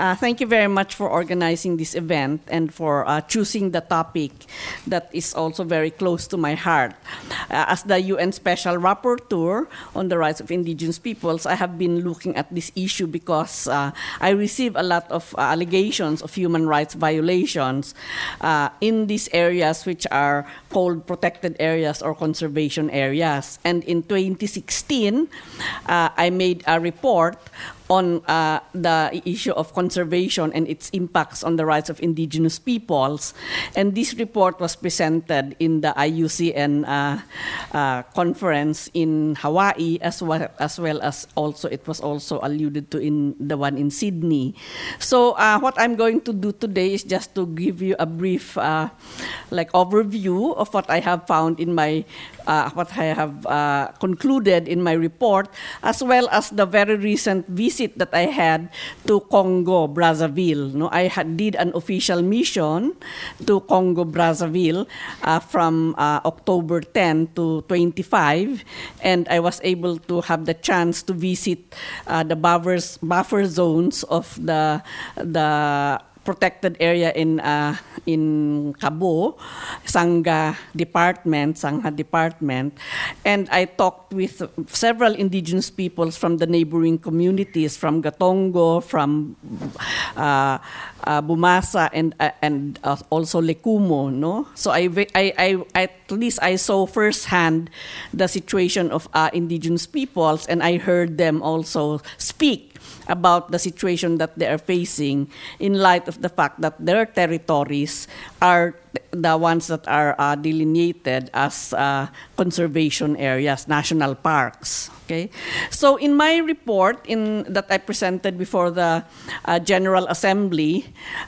Uh, thank you very much for organizing this event and for uh, choosing the topic that is also very close to my heart. Uh, as the UN Special Rapporteur on the rights of indigenous peoples, I have been looking at this issue because uh, I receive a lot of uh, allegations of human rights violations uh, in these areas which are called protected areas or conservation areas. And in 2016, I made a report on uh, the issue of conservation and its impacts on the rights of indigenous peoples. And this report was presented in the IUCN uh, uh, conference in Hawaii, as well, as well as also it was also alluded to in the one in Sydney. So uh, what I'm going to do today is just to give you a brief, uh, like overview of what I have found in my uh, what I have concluded in my report, as well as the very recent visit that I had to Congo, Brazzaville. No, I had, did an official mission to Congo, Brazzaville uh, from uh, October 10 to 25, and I was able to have the chance to visit uh, the buffers, buffer zones of the the protected area in uh, in Kabo, Sangha Department, Sangha Department, and I talked with several indigenous peoples from the neighboring communities, from Gatongo, from uh, uh, Bomassa, and uh, and uh, also Lekumo. No, so I, I, I at least I saw firsthand the situation of uh, indigenous peoples, and I heard them also speak about the situation that they are facing in light of the fact that their territories are the ones that are uh, delineated as uh, conservation areas, national parks. Okay, so in my report in that I presented before the uh, General Assembly,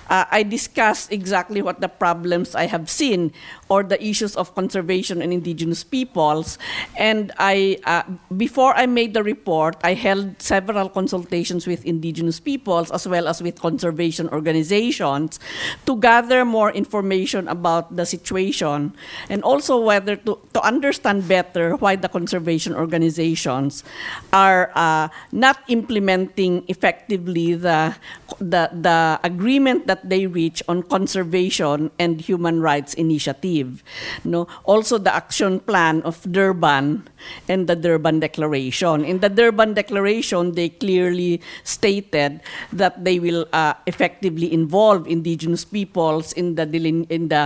uh, I discussed exactly what the problems I have seen or the issues of conservation and indigenous peoples. And I, uh, before I made the report, I held several consultations with indigenous peoples as well as with conservation organizations to gather more information about the situation and also whether to, to understand better why the conservation organizations are uh, not implementing effectively the, the, the agreement that they reach on conservation and human rights initiative. No? Also the action plan of Durban and the Durban Declaration. In the Durban Declaration, they clearly stated that they will uh, effectively involve indigenous peoples in the, in the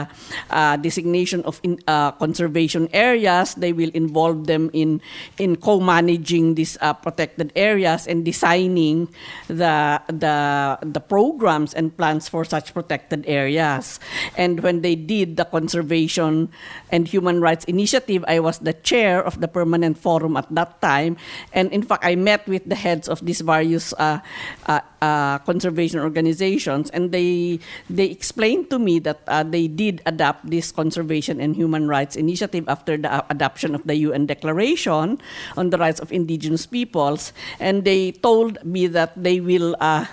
uh, designation of in, uh, conservation areas. They will involve them in, in co-management managing these uh, protected areas and designing the, the, the programs and plans for such protected areas. And when they did the Conservation and Human Rights Initiative, I was the chair of the permanent forum at that time. And in fact, I met with the heads of these various uh, uh, uh conservation organizations, and they, they explained to me that they did adopt this Conservation and Human Rights Initiative after the adoption of the UN Declaration on the Rights of indigenous peoples, and they told me that they will. Uh,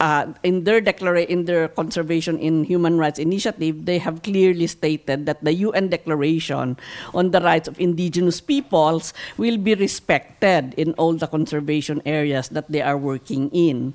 uh, in their declaration, in their conservation in human rights initiative, they have clearly stated that the UN Declaration on the rights of indigenous peoples will be respected in all the conservation areas that they are working in.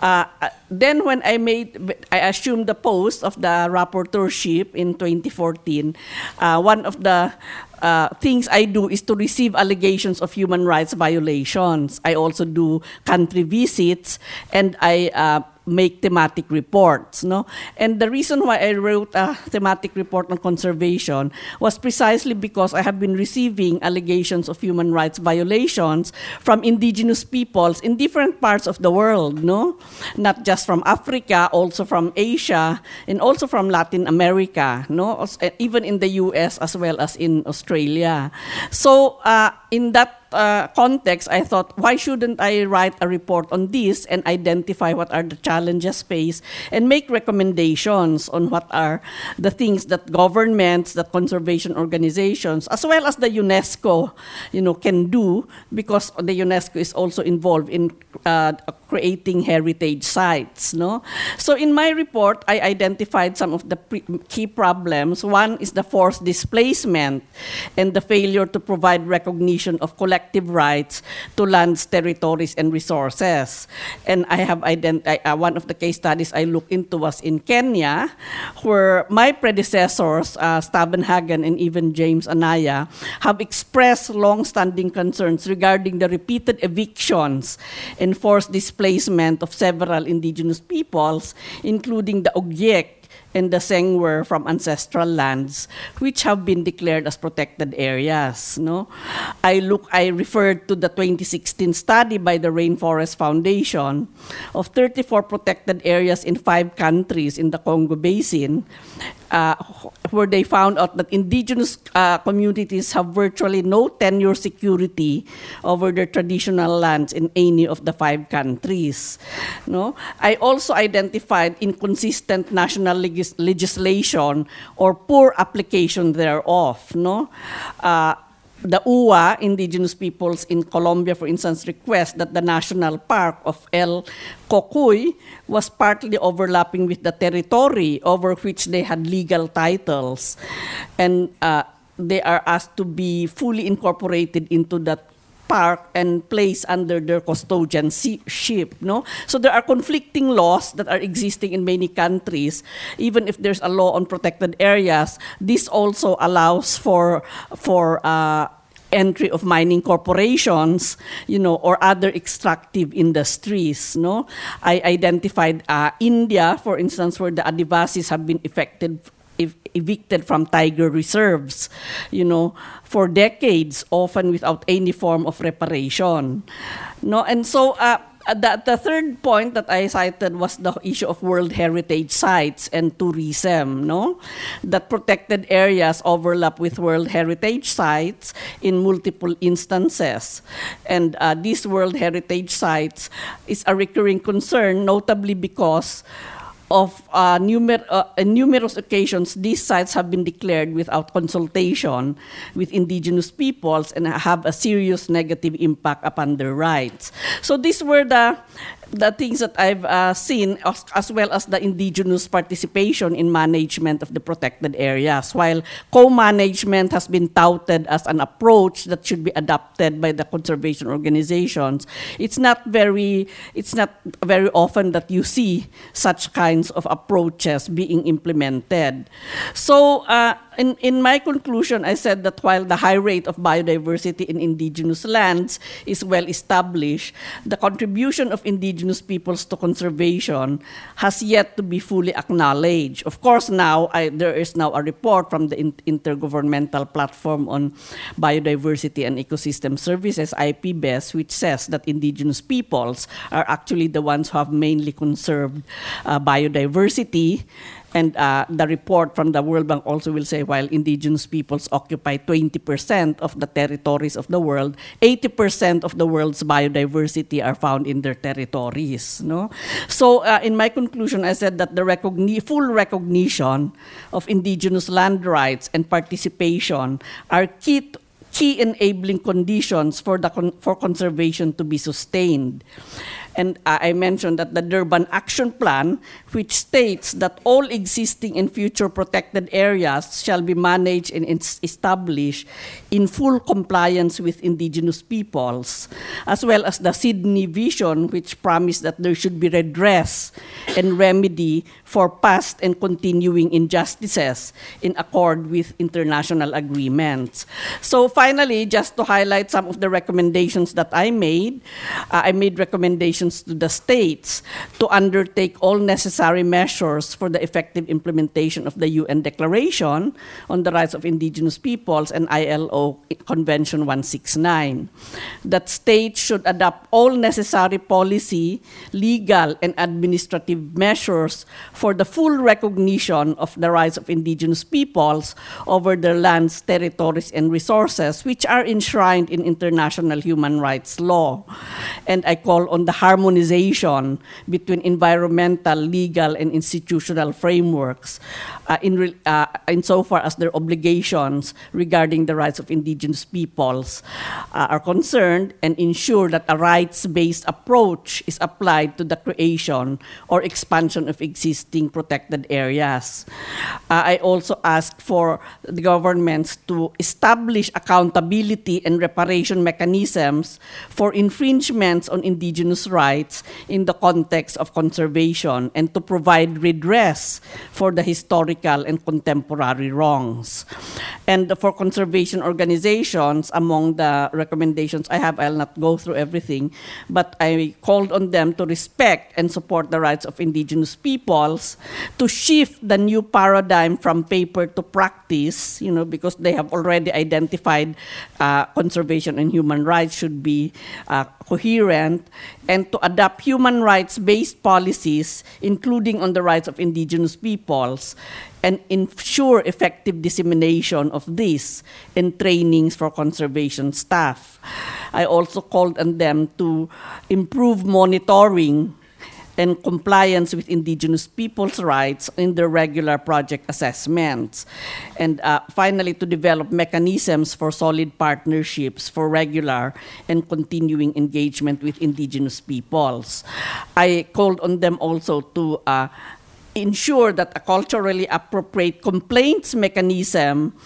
Uh, then, when I made, I assumed the post of the rapporteurship in 2014. Uh, one of the uh, things I do is to receive allegations of human rights violations. I also do country visits and I uh, make thematic reports. No? And the reason why I wrote a thematic report on conservation was precisely because I have been receiving allegations of human rights violations from indigenous peoples in different parts of the world, no? Not just from Africa, also from Asia, and also from Latin America, no? Even in the US as well as in Australia. So uh, in that uh, context, I thought, why shouldn't I write a report on this and identify what are the challenges faced and make recommendations on what are the things that governments, that conservation organizations, as well as the UNESCO, you know, can do because the UNESCO is also involved in uh, creating heritage sites. No? So in my report, I identified some of the key problems. One is the forced displacement and the failure to provide recognition of collective rights to lands, territories, and resources. And I have identified uh, one of the case studies I looked into was in Kenya, where my predecessors, uh, Stavenhagen and even James Anaya, have expressed long-standing concerns regarding the repeated evictions and forced displacement of several indigenous peoples, including the Ogiek and the Sengwer from ancestral lands, which have been declared as protected areas. No, I look. I referred to the 2016 study by the Rainforest Foundation of 34 protected areas in five countries in the Congo Basin, uh, where they found out that indigenous uh, communities have virtually no tenure security over their traditional lands in any of the five countries. No, I also identified inconsistent national legis- legislation or poor application thereof. No. Uh, the UWA, indigenous peoples in Colombia, for instance, request that the national park of El Cocuy was partly overlapping with the territory over which they had legal titles. And uh, they are asked to be fully incorporated into that park and place under their custodianship. No, so there are conflicting laws that are existing in many countries. Even if there's a law on protected areas, this also allows for for uh, entry of mining corporations, you know, or other extractive industries. No, I identified uh, India, for instance, where the Adivasis have been affected ev- evicted from tiger reserves, you know, for decades, often without any form of reparation. No, and so uh, the, the third point that I cited was the issue of World Heritage Sites and tourism, no? That protected areas overlap with World Heritage Sites in multiple instances. And uh, these World Heritage Sites is a recurring concern, notably because of uh, numer- uh, numerous occasions, these sites have been declared without consultation with indigenous peoples and have a serious negative impact upon their rights. So these were the the things that I've uh, seen, as, as, well as the indigenous participation in management of the protected areas. While co-management has been touted as an approach that should be adopted by the conservation organizations, it's not very, it's not very often that you see such kinds of approaches being implemented. So. Uh, in, in my conclusion, I said that while the high rate of biodiversity in indigenous lands is well established, the contribution of indigenous peoples to conservation has yet to be fully acknowledged. Of course, now I, there is now a report from the Intergovernmental Platform on Biodiversity and Ecosystem Services, IPBES, which says that indigenous peoples are actually the ones who have mainly conserved uh, biodiversity and uh, the report from the World Bank also will say while indigenous peoples occupy 20% of the territories of the world, 80% of the world's biodiversity are found in their territories. No? So, uh, in my conclusion, I said that the recogni- full recognition of indigenous land rights and participation are key key enabling conditions for the con- for conservation to be sustained. And I mentioned that the Durban Action Plan, which states that all existing and future protected areas shall be managed and established in full compliance with indigenous peoples, as well as the Sydney Vision, which promised that there should be redress and remedy for past and continuing injustices in accord with international agreements. So finally, just to highlight some of the recommendations that I made, uh, I made recommendations to the states to undertake all necessary measures for the effective implementation of the UN Declaration on the Rights of Indigenous Peoples and ILO Convention 169. That states should adopt all necessary policy, legal, and administrative measures for the full recognition of the rights of indigenous peoples over their lands, territories, and resources, which are enshrined in international human rights law. And I call on the harmonization between environmental, legal, and institutional frameworks uh, in, re- uh, insofar as their obligations regarding the rights of indigenous peoples uh, are concerned and ensure that a rights-based approach is applied to the creation or expansion of existing protected areas. Uh, I also asked for the governments to establish accountability and reparation mechanisms for infringements on indigenous rights in the context of conservation and to provide redress for the historical and contemporary wrongs. And for conservation organizations, among the recommendations. I have, I'll not go through everything, but I called on them to respect and support the rights of indigenous peoples, to shift the new paradigm from paper to practice, you know, because they have already identified uh, conservation and human rights should be uh, coherent, and to adopt human rights based policies, including on the rights of indigenous peoples, and ensure effective dissemination of this in trainings for conservation staff. I also called on them to improve monitoring and compliance with indigenous people's rights in their regular project assessments. And uh, finally, to develop mechanisms for solid partnerships for regular and continuing engagement with indigenous peoples. I called on them also to uh, ensure that a culturally appropriate complaints mechanism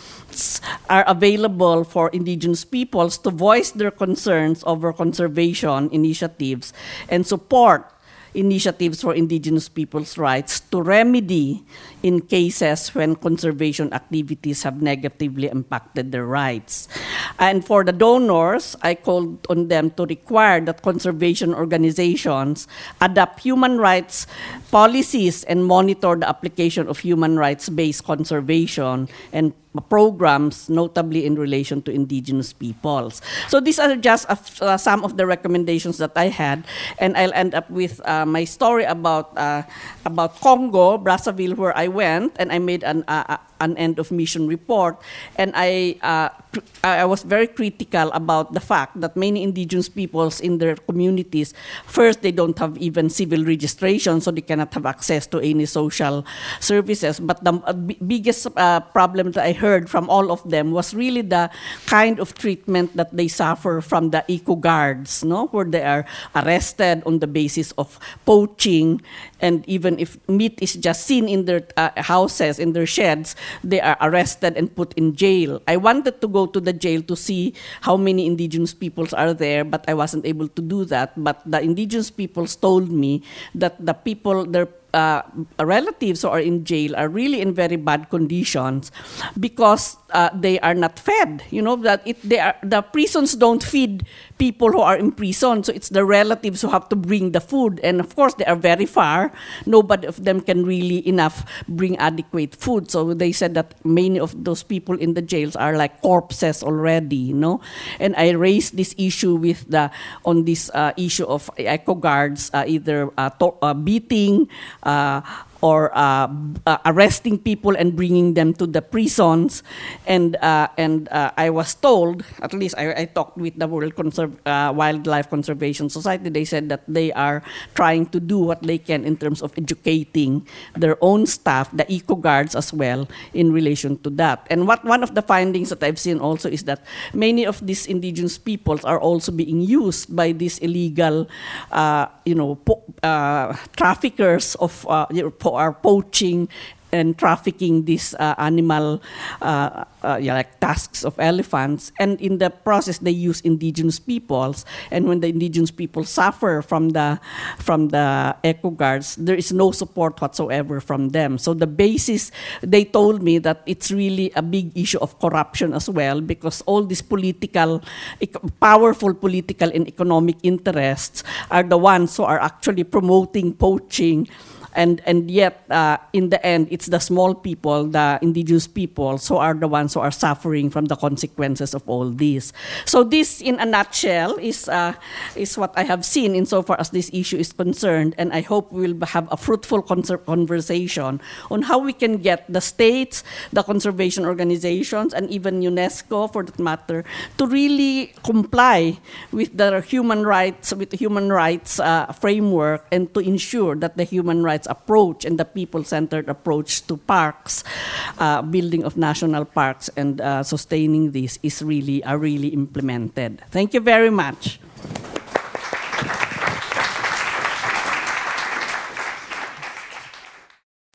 are available for indigenous peoples to voice their concerns over conservation initiatives and support initiatives for indigenous people's rights to remedy in cases when conservation activities have negatively impacted their rights. And for the donors, I called on them to require that conservation organizations adopt human rights policies and monitor the application of human rights based conservation and programs, notably in relation to indigenous peoples. So these are just uh, some of the recommendations that I had, and I'll end up with uh, my story about uh, about Congo, Brazzaville, where I went, and I made an uh, an end of mission report, and I uh, I was very critical about the fact that many indigenous peoples in their communities, first they don't have even civil registration, so they cannot have access to any social services. But the uh, biggest uh, problem that I heard from all of them was really the kind of treatment that they suffer from the eco guards, no, where they are arrested on the basis of poaching, and even if meat is just seen in their uh, houses, in their sheds, they are arrested and put in jail. I wanted to go to the jail to see how many indigenous peoples are there, but I wasn't able to do that. But the indigenous peoples told me that the people, their uh, relatives who are in jail are really in very bad conditions because uh, they are not fed. You know that it they are the prisons don't feed people who are in prison, so it's the relatives who have to bring the food, and of course they are very far. Nobody of them can really enough bring adequate food. So they said that many of those people in the jails are like corpses already. You know, and I raised this issue with the on this uh, issue of eco guards uh, either uh, to- uh, beating uh, or uh, uh, arresting people and bringing them to the prisons. And uh, and uh, I was told, at least I, I talked with the World Conserv- uh, Wildlife Conservation Society. They said that they are trying to do what they can in terms of educating their own staff, the eco guards as well, in relation to that. And what one of the findings that I've seen also is that many of these indigenous peoples are also being used by these illegal, uh, you know, po- traffickers of you know, are poaching and trafficking these uh, animal uh, uh, yeah, like tusks of elephants. And in the process they use indigenous peoples. And when the indigenous people suffer from the from the eco guards there is no support whatsoever from them. So the basis they told me that it's really a big issue of corruption as well because all these political powerful political and economic interests are the ones who are actually promoting poaching and and yet uh, in the end it's the small people the indigenous people so are the ones who are suffering from the consequences of all this. So this in a nutshell is uh, is what i have seen insofar as this issue is concerned. And i hope we'll have a fruitful conversation on how we can get the states the conservation organizations and even unesco for that matter to really comply with the human rights with the human rights uh, framework and to ensure that the human rights approach and the people-centered approach to parks, uh, building of national parks, and uh, sustaining this is really are really implemented. Thank you very much.